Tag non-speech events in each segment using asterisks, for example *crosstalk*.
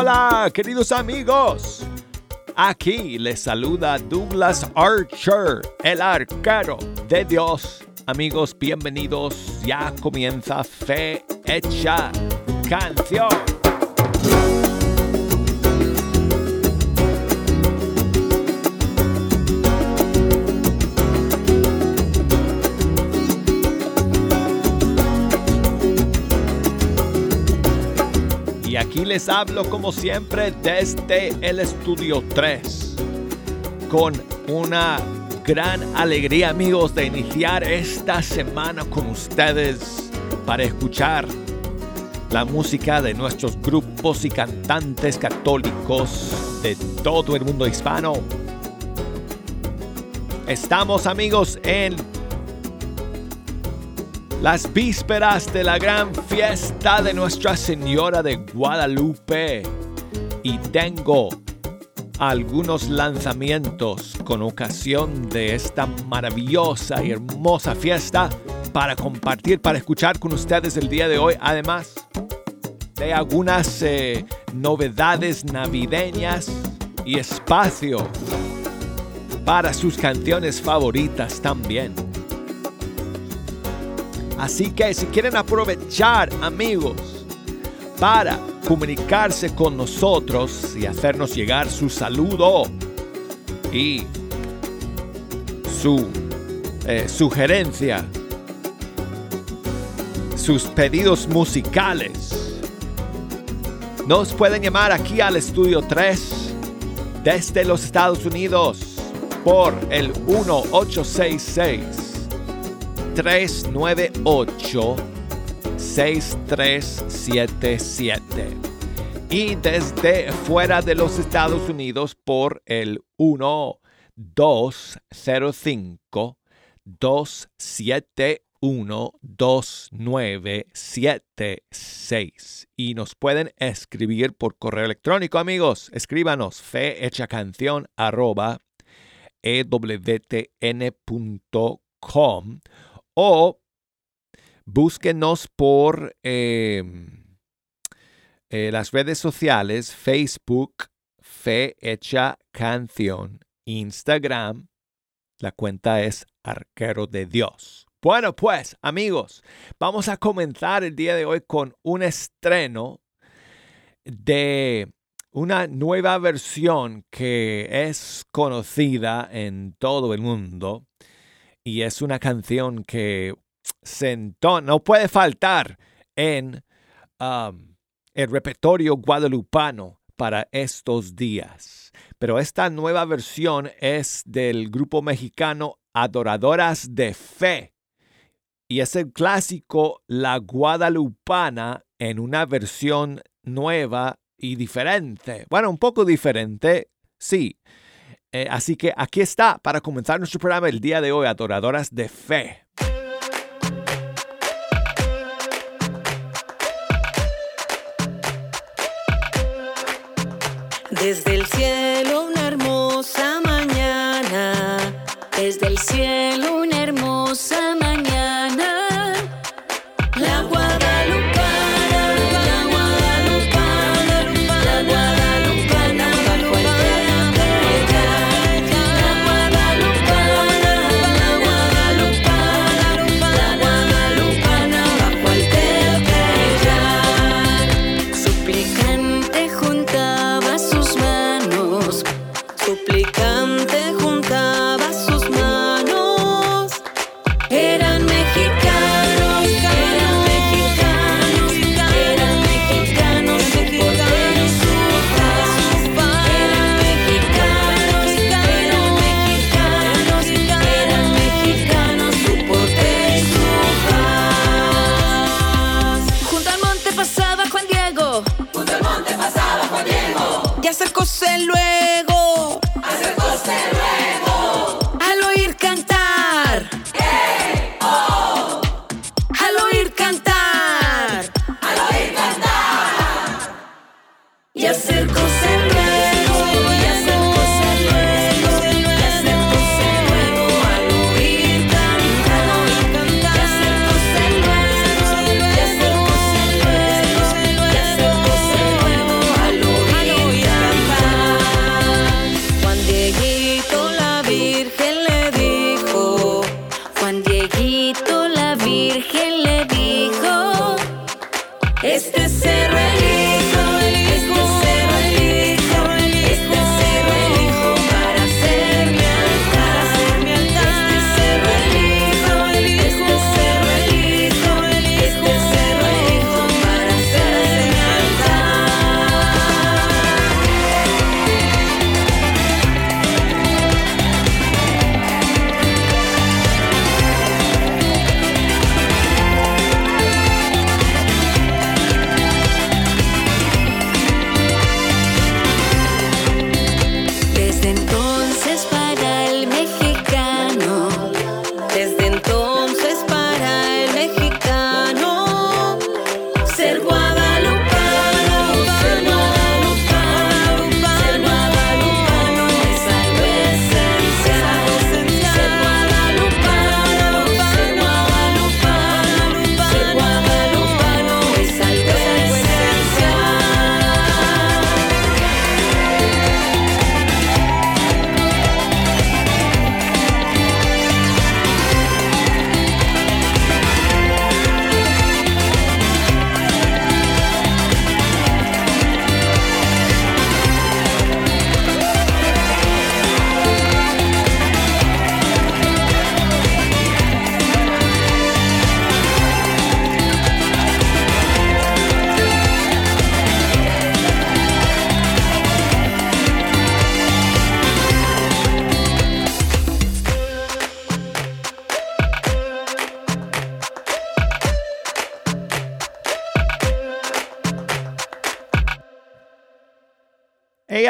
Hola, queridos amigos. Aquí les saluda Douglas Archer, el arquero de Dios. Amigos, bienvenidos. Ya comienza Fe Hecha Canción. Aquí les hablo como siempre desde el estudio 3 con una gran alegría amigos de iniciar esta semana con ustedes para escuchar la música de nuestros grupos y cantantes católicos de todo el mundo hispano. Estamos amigos en las vísperas de la gran fiesta de Nuestra Señora de Guadalupe y tengo algunos lanzamientos con ocasión de esta maravillosa y hermosa fiesta para compartir, para escuchar con ustedes el día de hoy, además de algunas eh, novedades navideñas y espacio para sus canciones favoritas también. Así que si quieren aprovechar, amigos, para comunicarse con nosotros y hacernos llegar su saludo y su eh, sugerencia, sus pedidos musicales, nos pueden llamar aquí al estudio 3 desde los Estados Unidos por el 1866 398 6377 y desde fuera de los Estados Unidos por el 1205 271 2976 y nos pueden escribir por correo electrónico amigos. Escríbanos canción arroba ewtn.com o búsquenos por em, eh, las redes sociales, Facebook, Fe Hecha Canción, Instagram, la cuenta es Arquero de Dios. Bueno, pues amigos, vamos a comenzar el día de hoy con un estreno de una nueva versión que es conocida en todo el mundo y es una canción que sentó, no puede faltar en el repertorio guadalupano para estos días. Pero esta nueva versión es del grupo mexicano Adoradoras de Fe. Y es el clásico La Guadalupana en una versión nueva y diferente. Bueno, un poco diferente, sí. Eh, así que aquí está para comenzar nuestro programa el día de hoy, Adoradoras de Fe. Desde el cielo una hermosa mañana, desde el cielo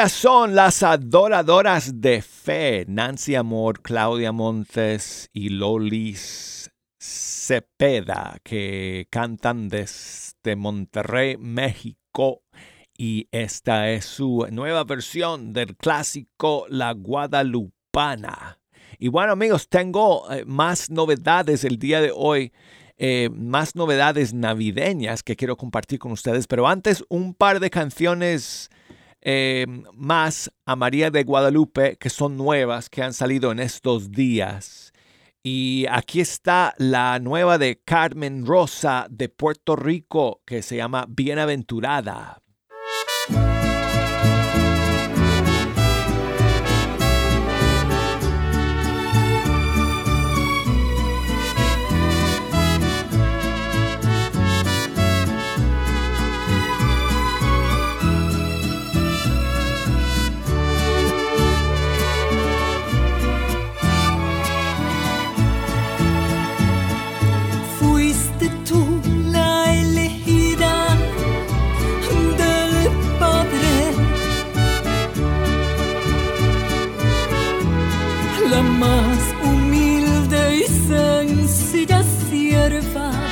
Son las adoradoras de fe, Nancy Amor, Claudia Montes y Lolis Cepeda, que cantan desde Monterrey, México. Y esta es su nueva versión del clásico La Guadalupana. Y bueno amigos, tengo eh, más novedades el día de hoy. eh, más novedades navideñas que quiero compartir con ustedes, pero antes un par de canciones eh, más a María de Guadalupe que son nuevas, que han salido en estos días. Y aquí está la nueva de Carmen Rosa de Puerto Rico que se llama Bienaventurada. silencio sierva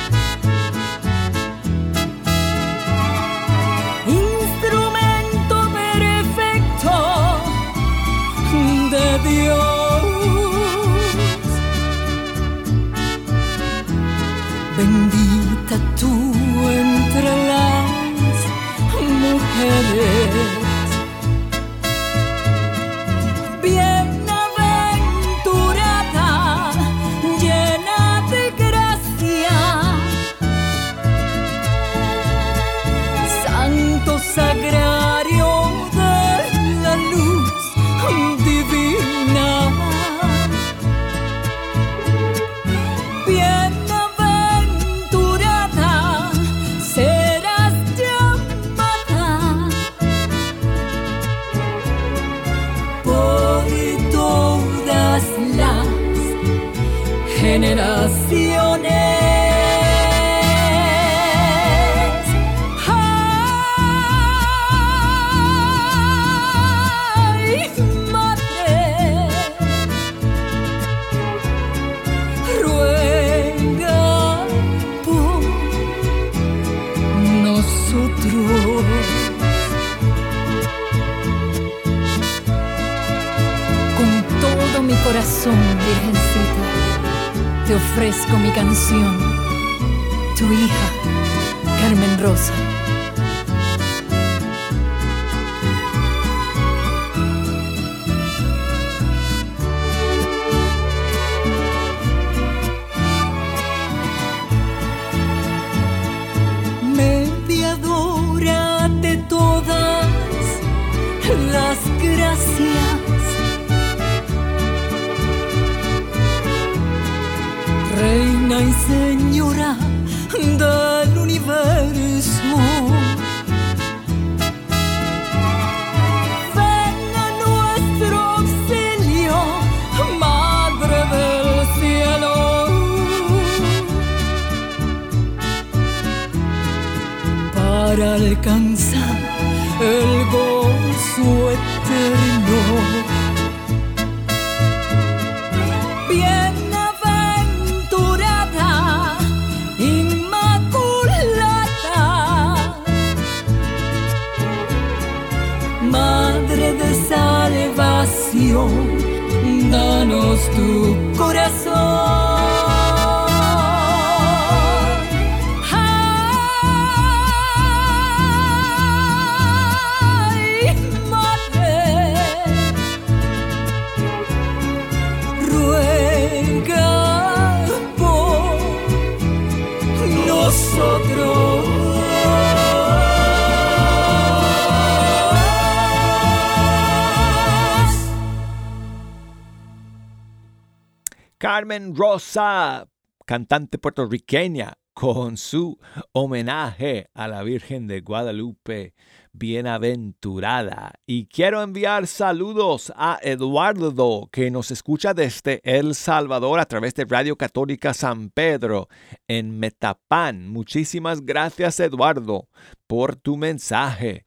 Rosa, cantante puertorriqueña, con su homenaje a la Virgen de Guadalupe, bienaventurada. Y quiero enviar saludos a Eduardo, que nos escucha desde El Salvador a través de Radio Católica San Pedro en Metapán. Muchísimas gracias, Eduardo, por tu mensaje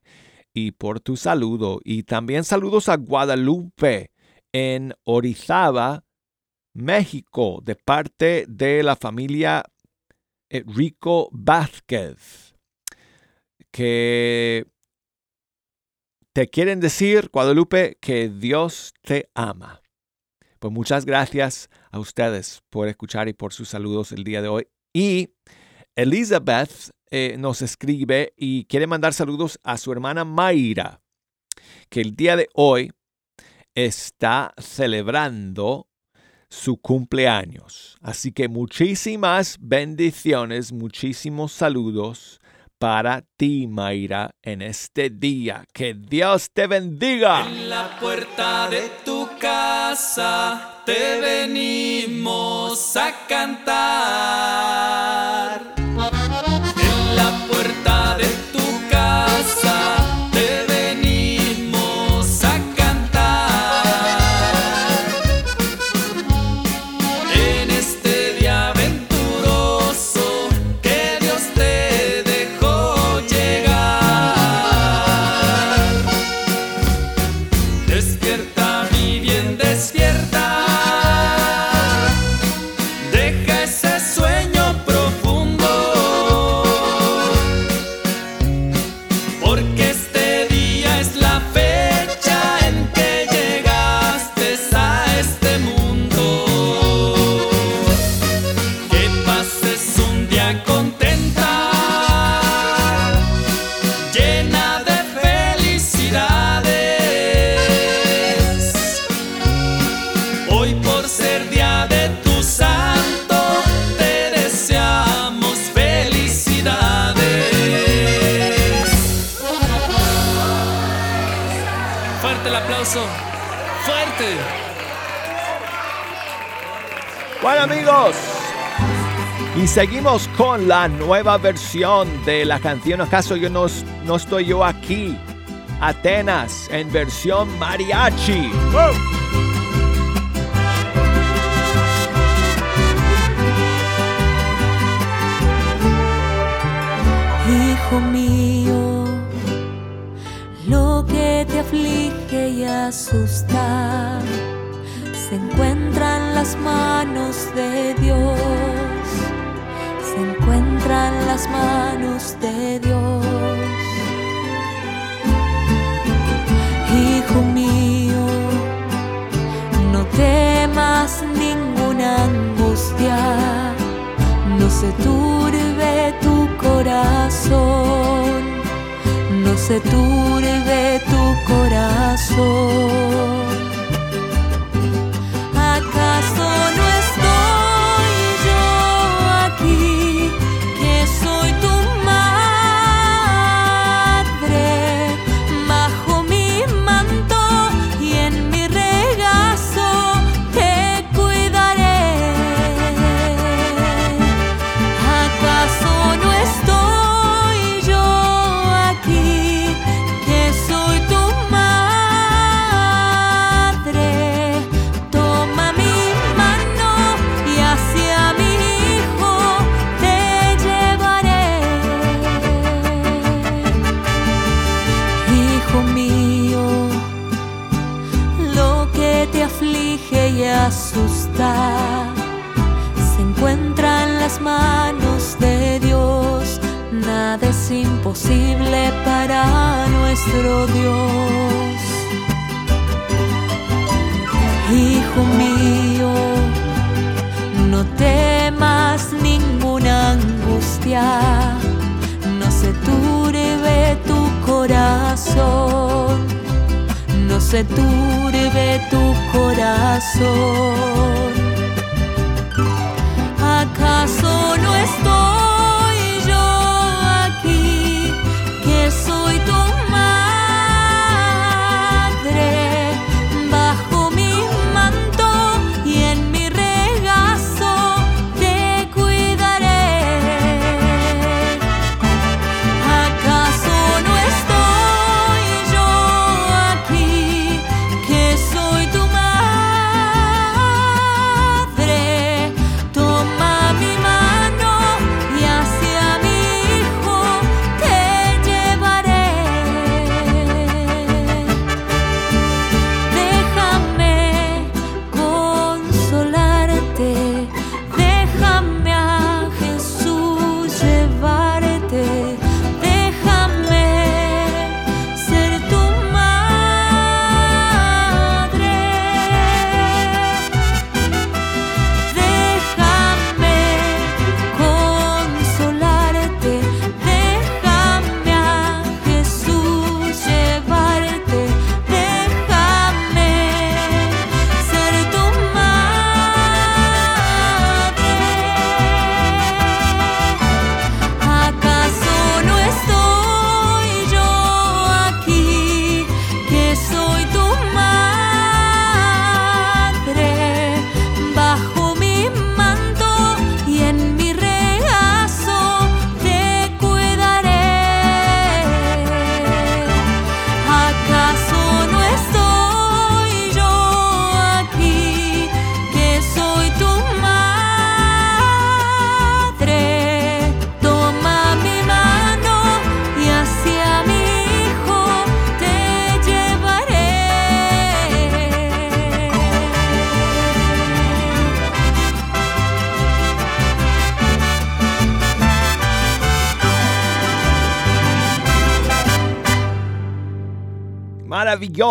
y por tu saludo. Y también saludos a Guadalupe en Orizaba, México, de parte de la familia eh, Rico Vázquez, que te quieren decir, Guadalupe, que Dios te ama. Pues muchas gracias a ustedes por escuchar y por sus saludos el día de hoy. Y Elizabeth eh, nos escribe y quiere mandar saludos a su hermana Mayra, que el día de hoy está celebrando su cumpleaños. Así que muchísimas bendiciones, muchísimos saludos para ti, Mayra, en este día. Que Dios te bendiga. En la puerta de tu casa te venimos a cantar. Seguimos con la nueva versión de la canción ¿Acaso yo no, no estoy yo aquí? Atenas en versión mariachi. Hijo mío, lo que te aflige y asusta se encuentra en las manos de Dios, las manos de Dios. Hijo mío, no temas ninguna angustia, no se turbe tu corazón, no se turbe tu corazón.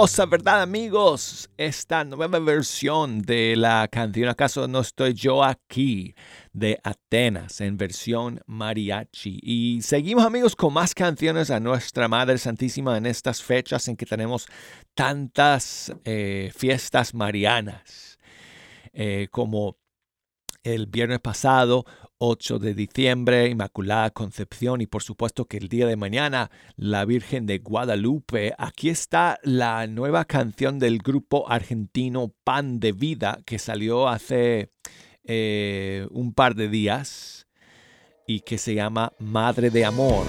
Maravillosa, ¿verdad amigos? Esta nueva versión de la canción ¿Acaso no estoy yo aquí? de Atenas en versión mariachi. Y seguimos amigos con más canciones a nuestra Madre Santísima en estas fechas en que tenemos tantas eh, fiestas marianas. Eh, como el viernes pasado, 8 de diciembre, Inmaculada Concepción y por supuesto que el día de mañana, la Virgen de Guadalupe. Aquí está la nueva canción del grupo argentino Pan de Vida que salió hace eh, un par de días y que se llama Madre de Amor.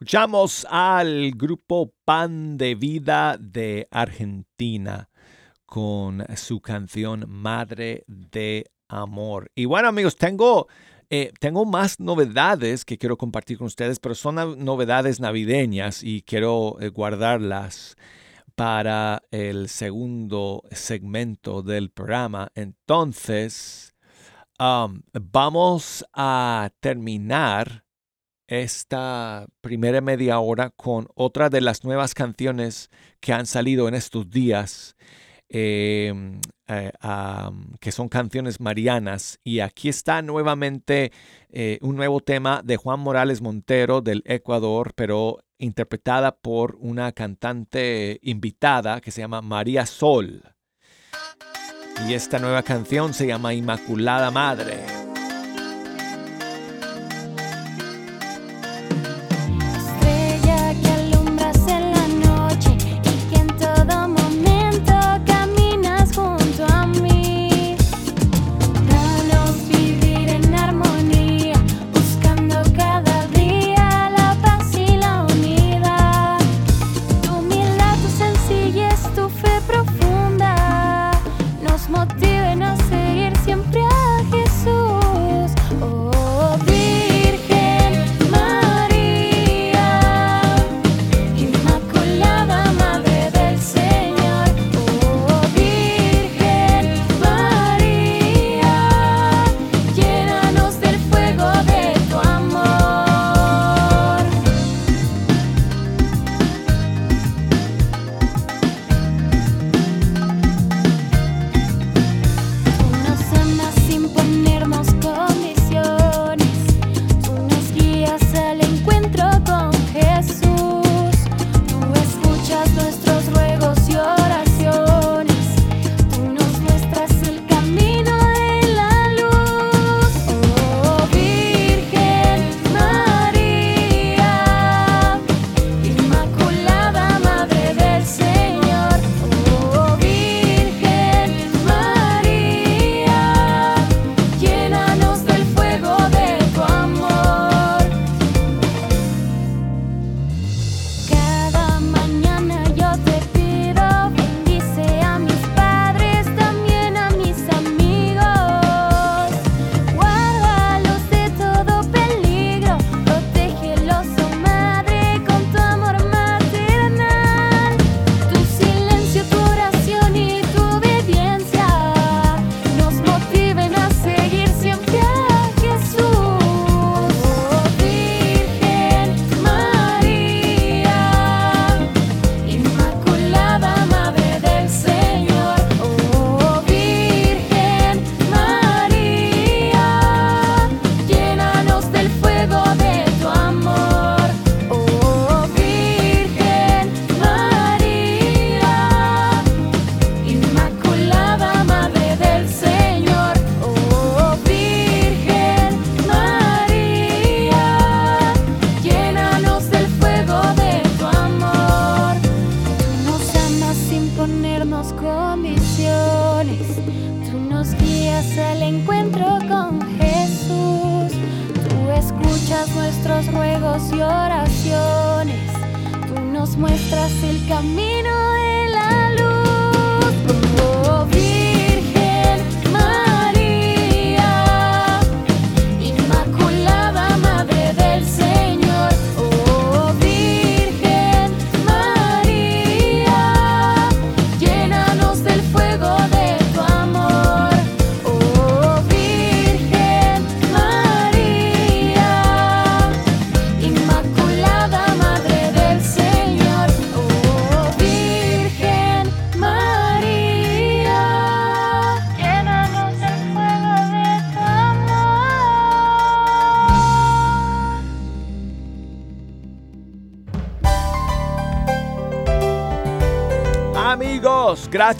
Escuchamos al grupo Pan de Vida de Argentina con su canción Madre de Amor. Y bueno amigos, tengo, eh, tengo más novedades que quiero compartir con ustedes, pero son novedades navideñas y quiero eh, guardarlas para el segundo segmento del programa. Entonces, vamos a terminar esta primera media hora con otra de las nuevas canciones que han salido en estos días, eh, eh, que son canciones marianas. Y aquí está nuevamente eh, un nuevo tema de Juan Morales Montero del Ecuador, pero interpretada por una cantante invitada que se llama María Sol. Y esta nueva canción se llama Inmaculada Madre.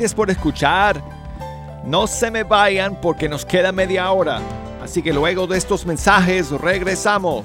Gracias por escuchar. No se me vayan porque nos queda media hora. Así que luego de estos mensajes regresamos.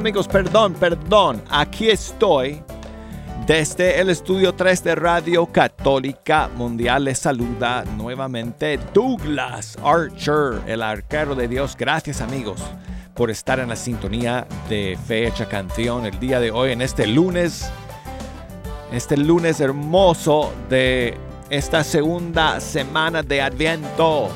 Amigos, perdón, perdón. Aquí estoy desde el estudio 3 de Radio Católica Mundial. Les saluda nuevamente Douglas Archer, el arquero de Dios. Gracias amigos por estar en la sintonía de Fecha Canción el día de hoy, en este lunes. Este lunes hermoso de esta segunda semana de Adviento.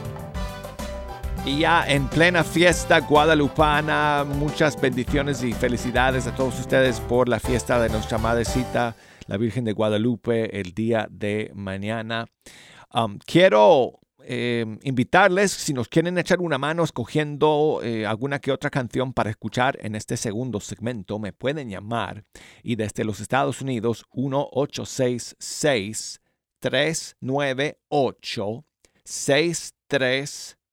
Y ya en plena fiesta guadalupana, muchas bendiciones y felicidades a todos ustedes por la fiesta de nuestra madrecita, la Virgen de Guadalupe, el día de mañana. Um, quiero eh, invitarles, si nos quieren echar una mano escogiendo eh, alguna que otra canción para escuchar en este segundo segmento, me pueden llamar y desde los Estados Unidos 1866 398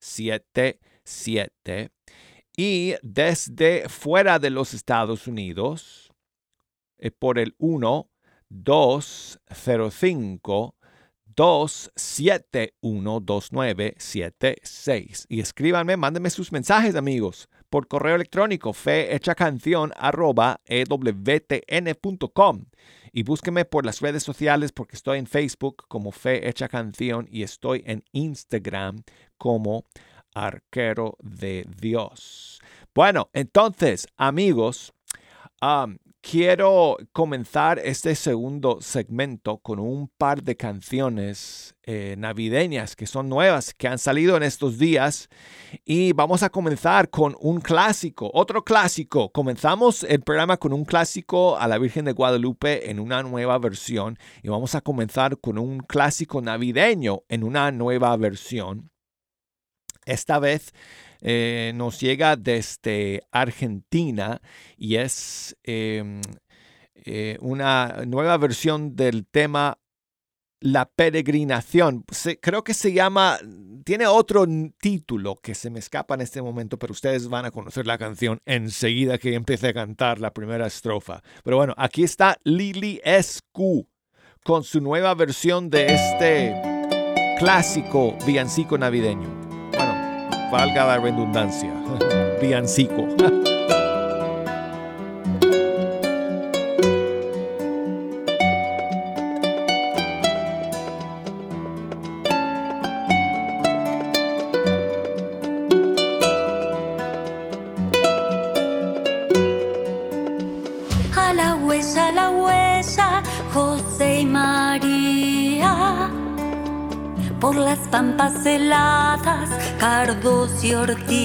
6377 y desde fuera de los Estados Unidos eh, por el 1 205 271 2976 y escríbanme, mándenme sus mensajes amigos por correo electrónico fehechacanción arroba ewtn.com y búsquenme por las redes sociales porque estoy en Facebook como Fe Hecha Canción y estoy en Instagram como Arquero de Dios. Bueno, entonces, amigos, quiero comenzar este segundo segmento con un par de canciones eh, navideñas que son nuevas, que han salido en estos días. Y vamos a comenzar con un clásico, otro clásico. Comenzamos el programa con un clásico a la Virgen de Guadalupe en una nueva versión. Y vamos a comenzar con un clásico navideño en una nueva versión. Esta vez eh, nos llega desde Argentina y es eh, eh, una nueva versión del tema La peregrinación. Creo que se llama, tiene otro título que se me escapa en este momento, pero ustedes van a conocer la canción enseguida que empiece a cantar la primera estrofa. Pero bueno, aquí está Lili Escu con su nueva versión de este clásico villancico navideño. Valga la redundancia. *laughs* Villancico. *laughs* cardos y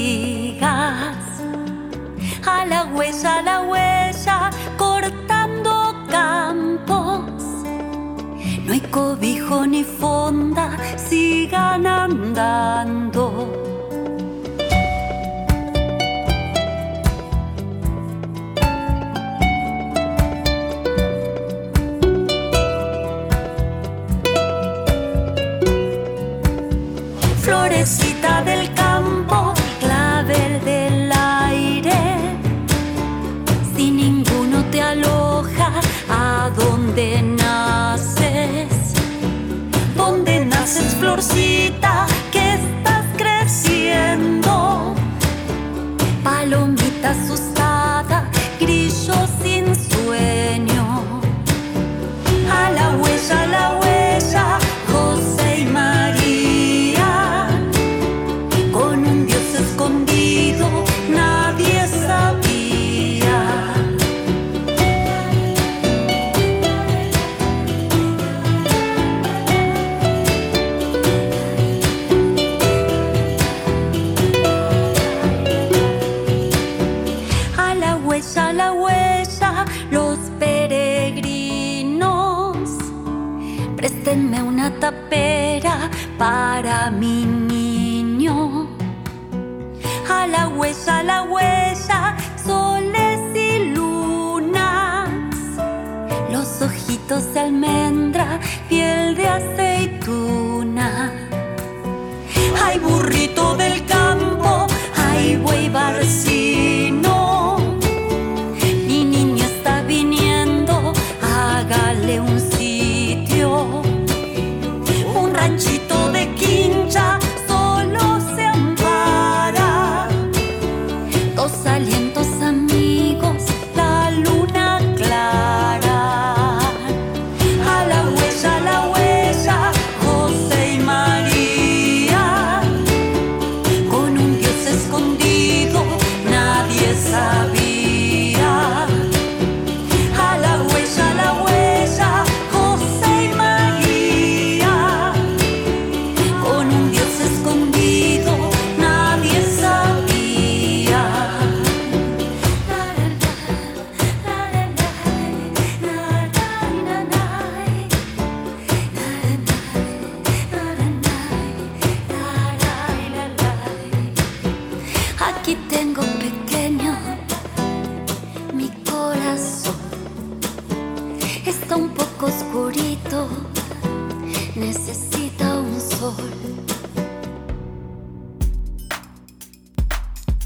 tapera para mi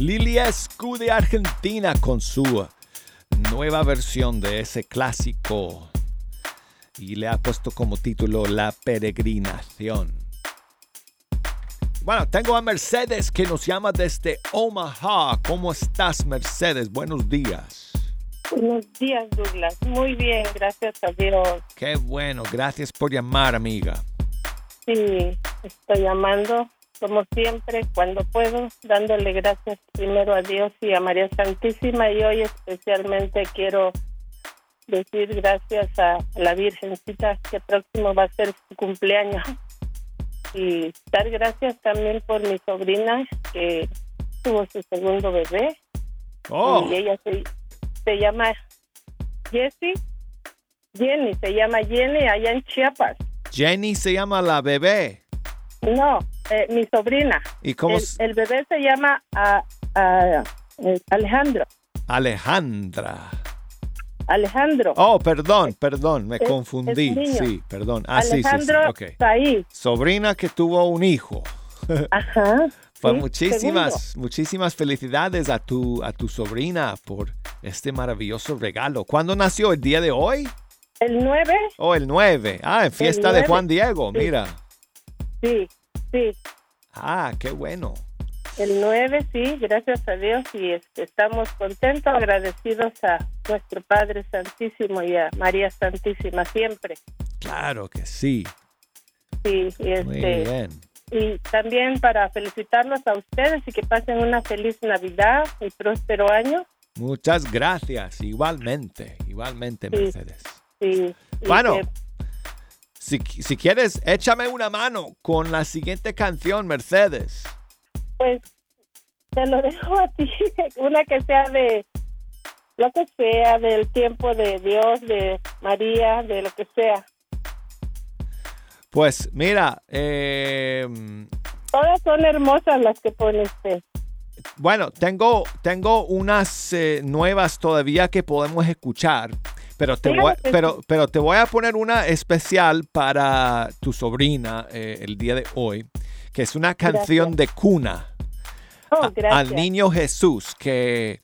Lilia Escu de Argentina con su nueva versión de ese clásico y le ha puesto como título La peregrinación. Bueno, tengo a Mercedes que nos llama desde Omaha. ¿Cómo estás, Mercedes? Buenos días. Buenos días, Douglas. Muy bien, gracias a Dios. Qué bueno, gracias por llamar, amiga. Sí, estoy llamando, como siempre, cuando puedo, dándole gracias primero a Dios y a María Santísima. Y hoy especialmente quiero decir gracias a la Virgencita, que próximo va a ser su cumpleaños. Y dar gracias también por mi sobrina, que tuvo su segundo bebé. Oh, Y ella se, se llama Jessie. Jenny, se llama Jenny allá en Chiapas. Jenny se llama la bebé. No, eh, mi sobrina. ¿Y cómo el, bebé se llama eh, Alejandro. Alejandra. Alejandro. Oh, perdón, perdón, me Es- confundí. es. Sí, perdón. Ah, sí, sí, sí. Alejandro ok. Saí. Sobrina que tuvo un hijo. *laughs* Ajá. Pues sí, muchísimas, muchísimas felicidades a tu, a tu sobrina por este maravilloso regalo. ¿Cuándo nació? ¿El día de hoy? El 9, Oh, el 9. Ah, en fiesta de 9, Juan Diego, sí. mira. Sí, sí. Ah, qué bueno. El 9, sí, gracias a Dios. Y este, estamos contentos, agradecidos a nuestro Padre Santísimo y a María Santísima siempre. Claro que sí. Sí, y Muy este, bien. Y también para felicitarlos a ustedes y que pasen una feliz Navidad y próspero año. Muchas gracias. Igualmente, igualmente, Sí. Mercedes. Sí. Bueno, que, si, si quieres, échame una mano con la siguiente canción, Mercedes. pues te lo dejo a ti, *laughs* una que sea de lo que sea, del tiempo de Dios, de María, de lo que sea. Pues mira, eh, Todas son hermosas las que pone usted. bueno, tengo, tengo unas eh, nuevas todavía que podemos escuchar, pero te, voy, pero, pero te voy a poner una especial para tu sobrina eh, el día de hoy, que es una canción de cuna. Oh, a- al niño Jesús que,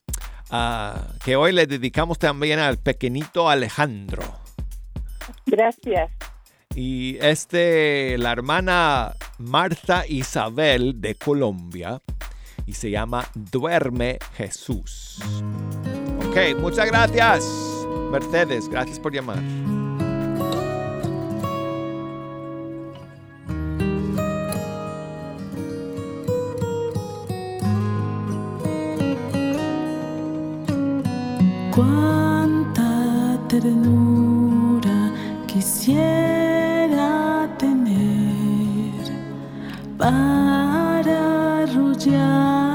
ah, que hoy le dedicamos también al pequeñito Alejandro. Gracias. Y este, la hermana Marta Isabel de Colombia y se llama Duerme Jesús. Ok, muchas gracias. Mercedes, gracias por llamar. Cuánta ternura quisiera tener para arrullarte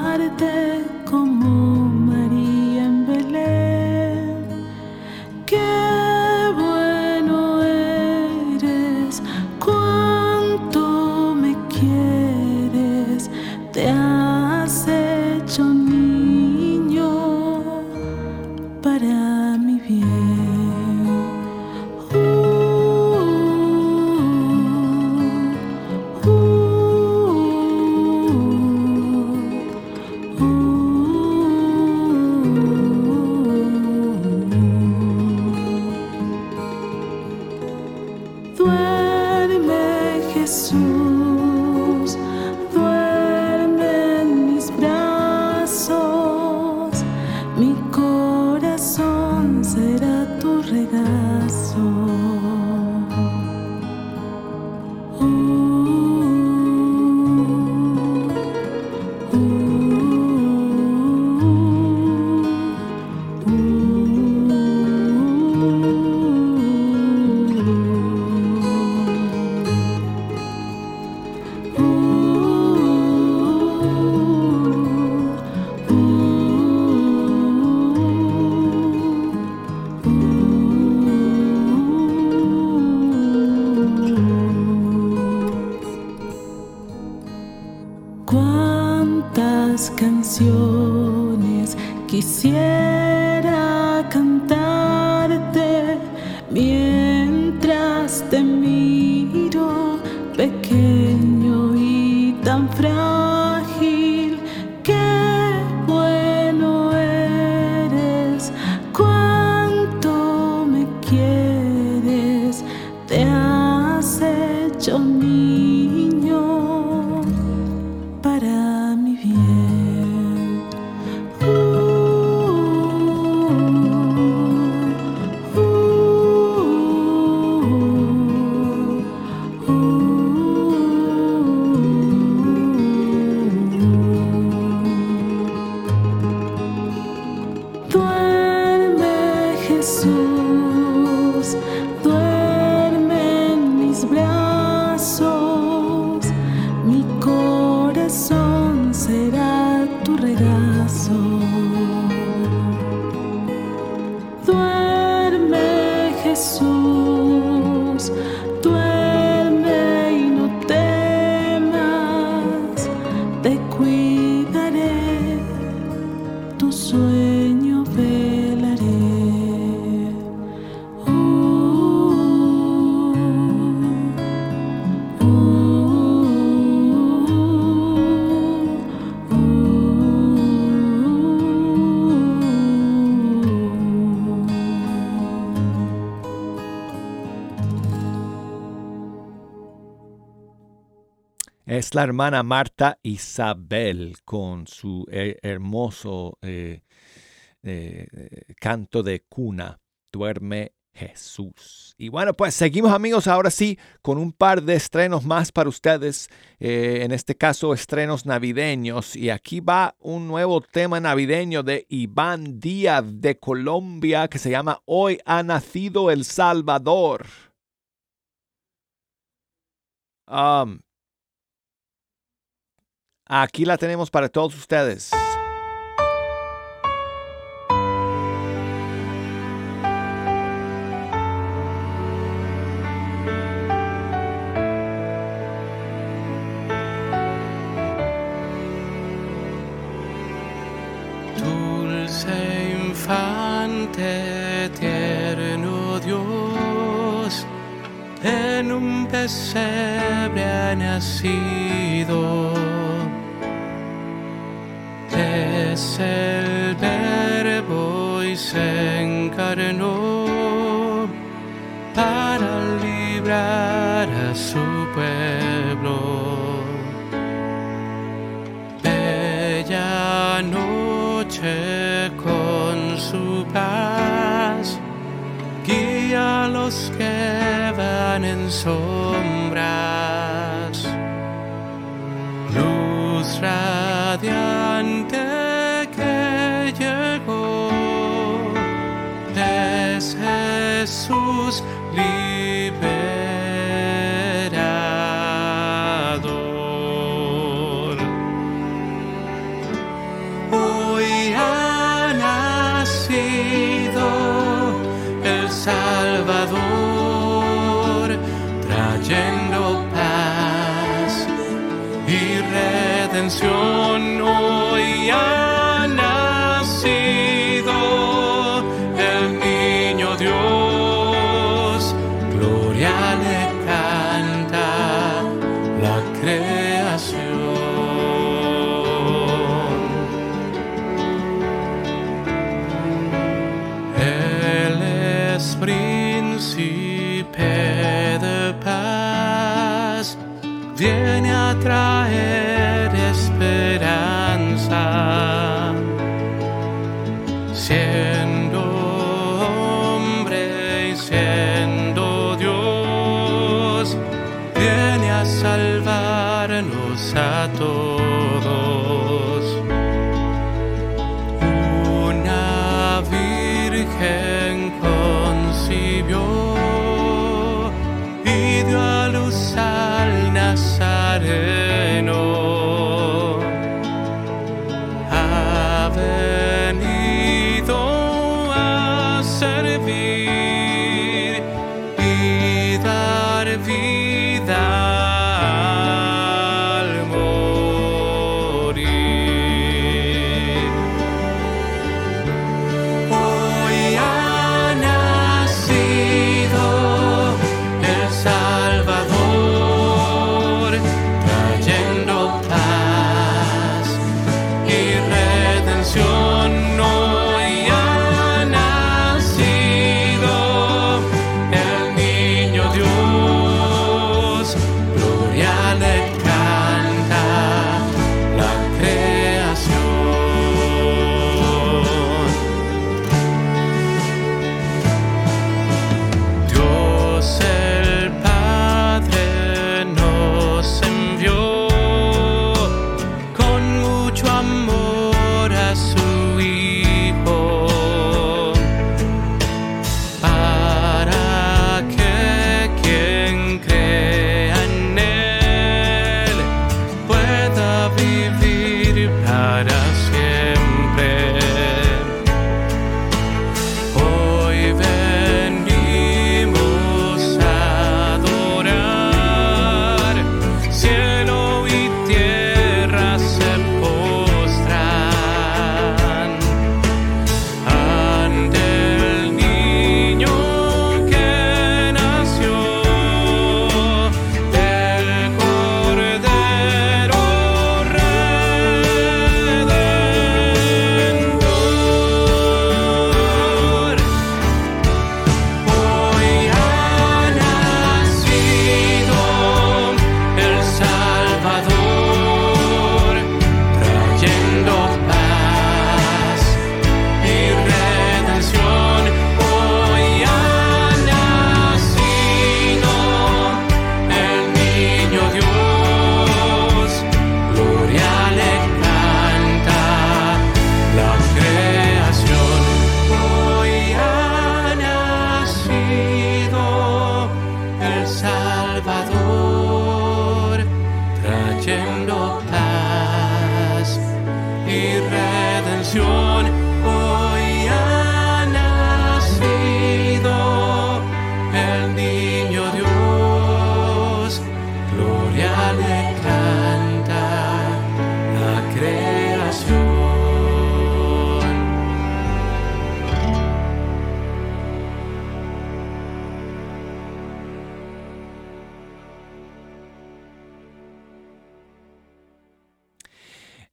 quieres, La hermana Marta Isabel con su eh, hermoso eh, eh, canto de cuna, Duerme Jesús. Y bueno, pues seguimos amigos ahora sí con un par de estrenos más para ustedes, en este caso estrenos navideños. Y aquí va un nuevo tema navideño de Iván Díaz de Colombia que se llama Hoy ha nacido el Salvador. Um, aquí la tenemos para todos ustedes. En un pesebre ha nacido. Es redención.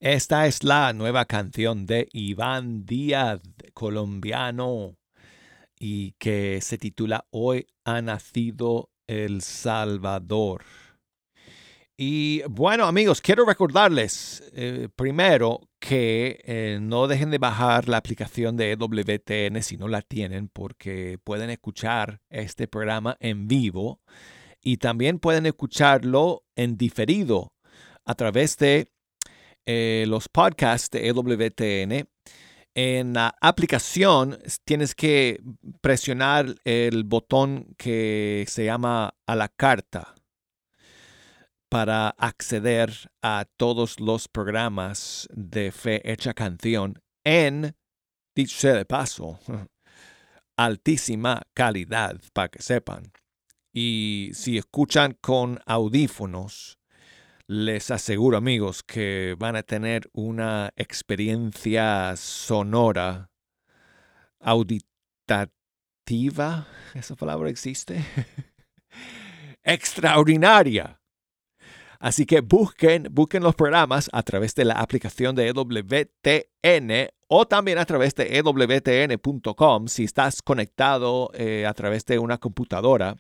Esta es la nueva canción de Iván Díaz, colombiano, y que se titula Hoy ha nacido El Salvador. Y bueno amigos, quiero recordarles eh, primero que eh, no dejen de bajar la aplicación de EWTN si no la tienen porque pueden escuchar este programa en vivo y también pueden escucharlo en diferido a través de eh, los podcasts de EWTN. En la aplicación tienes que presionar el botón que se llama a la carta para acceder a todos los programas de Fe Hecha Canción en, dicho sea de paso, *laughs* altísima calidad, para que sepan. Y si escuchan con audífonos, les aseguro amigos que van a tener una experiencia sonora, auditativa, *laughs* esa palabra existe, *laughs* extraordinaria. Así que busquen, busquen los programas a través de la aplicación de EWTN o también a través de EWTN.com si estás conectado eh, a través de una computadora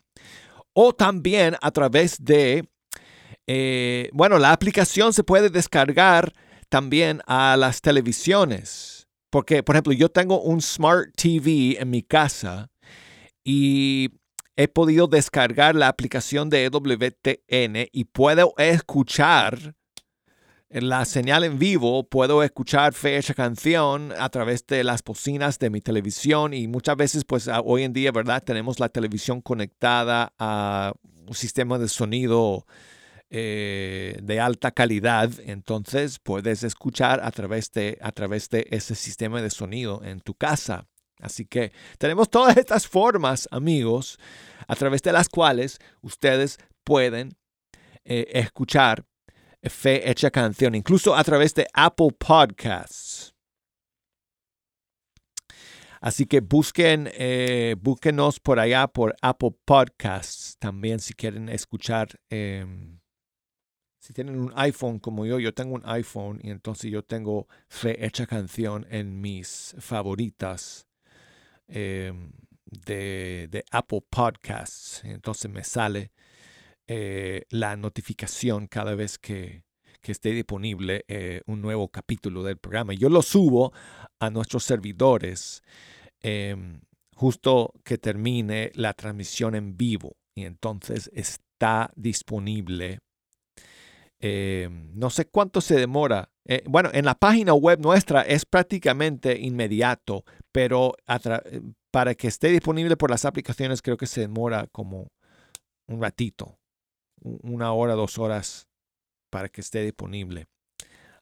o también a través de, eh, bueno, la aplicación se puede descargar también a las televisiones. Porque, por ejemplo, yo tengo un Smart TV en mi casa y he podido descargar la aplicación de EWTN y puedo escuchar la señal en vivo, puedo escuchar fecha canción a través de las bocinas de mi televisión y muchas veces pues hoy en día, ¿verdad? Tenemos la televisión conectada a un sistema de sonido eh, de alta calidad, entonces puedes escuchar a través, de, a través de ese sistema de sonido en tu casa. Así que tenemos todas *laughs* estas formas, amigos, a través de las cuales ustedes pueden eh, escuchar Fe Hecha Canción, incluso a través de Apple Podcasts. Así que busquen, eh, búsquenos por allá por Apple Podcasts también si quieren escuchar. eh, si tienen un iPhone como yo, yo tengo un iPhone y entonces yo tengo Fe Hecha Canción en mis favoritas eh, de, de Apple Podcasts. Entonces me sale eh, la notificación cada vez que, que esté disponible eh, un nuevo capítulo del programa. Yo lo subo a nuestros servidores eh, justo que termine la transmisión en vivo y entonces está disponible. Eh, no sé cuánto se demora. Eh, bueno, en la página web nuestra es prácticamente inmediato, pero para que esté disponible por las aplicaciones creo que se demora como un ratito, una hora, dos horas para que esté disponible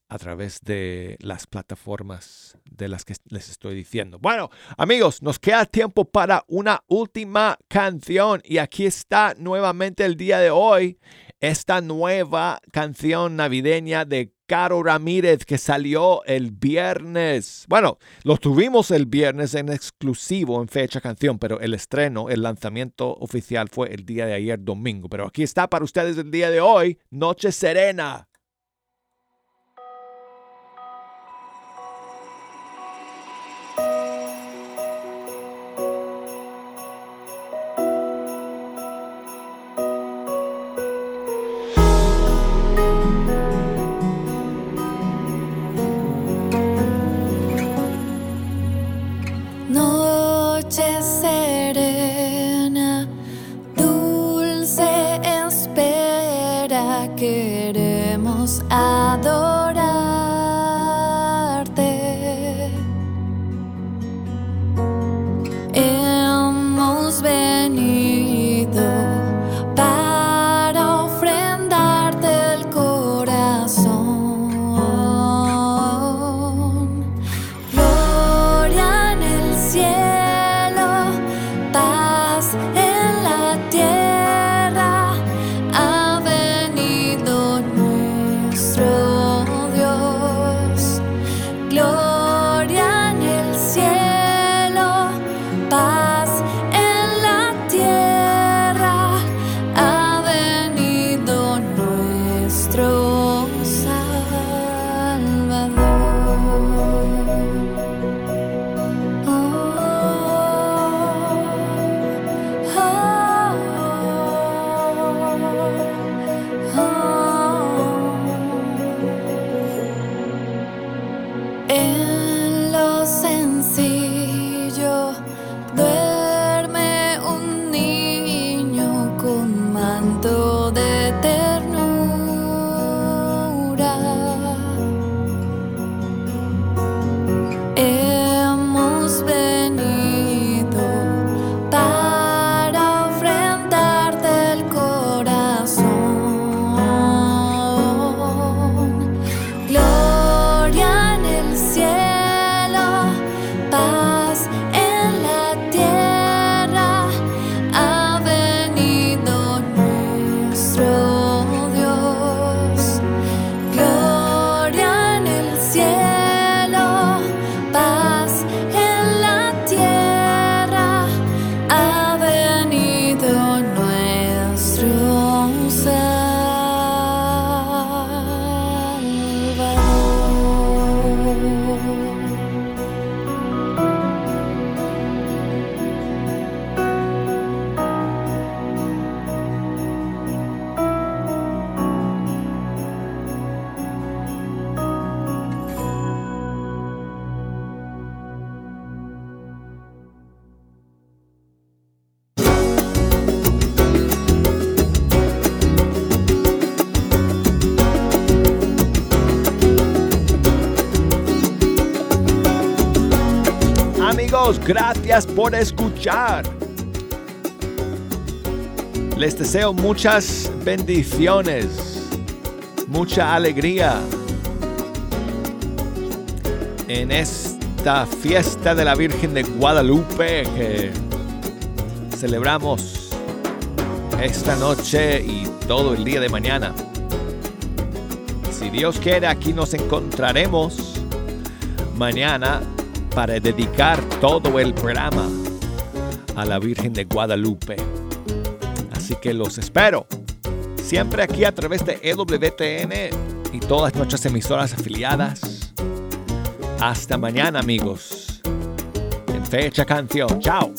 a través de las plataformas de las que les estoy diciendo. Bueno, amigos, nos queda tiempo para una última canción y aquí está nuevamente el día de hoy esta nueva canción navideña de Caro Ramírez que salió el viernes. Bueno, lo tuvimos el viernes en exclusivo en fecha canción, pero el estreno, el lanzamiento oficial fue el día de ayer domingo. Pero aquí está para ustedes el día de hoy, Noche Serena. I don't gracias por escuchar. Les deseo muchas bendiciones, mucha alegría en esta fiesta de la Virgen de Guadalupe que celebramos esta noche y todo el día de mañana. Si Dios quiere, aquí nos encontraremos mañana para dedicar todo el programa a la Virgen de Guadalupe. Así que los espero. Siempre aquí a través de EWTN y todas nuestras emisoras afiliadas. Hasta mañana amigos. En fecha canción. Chao.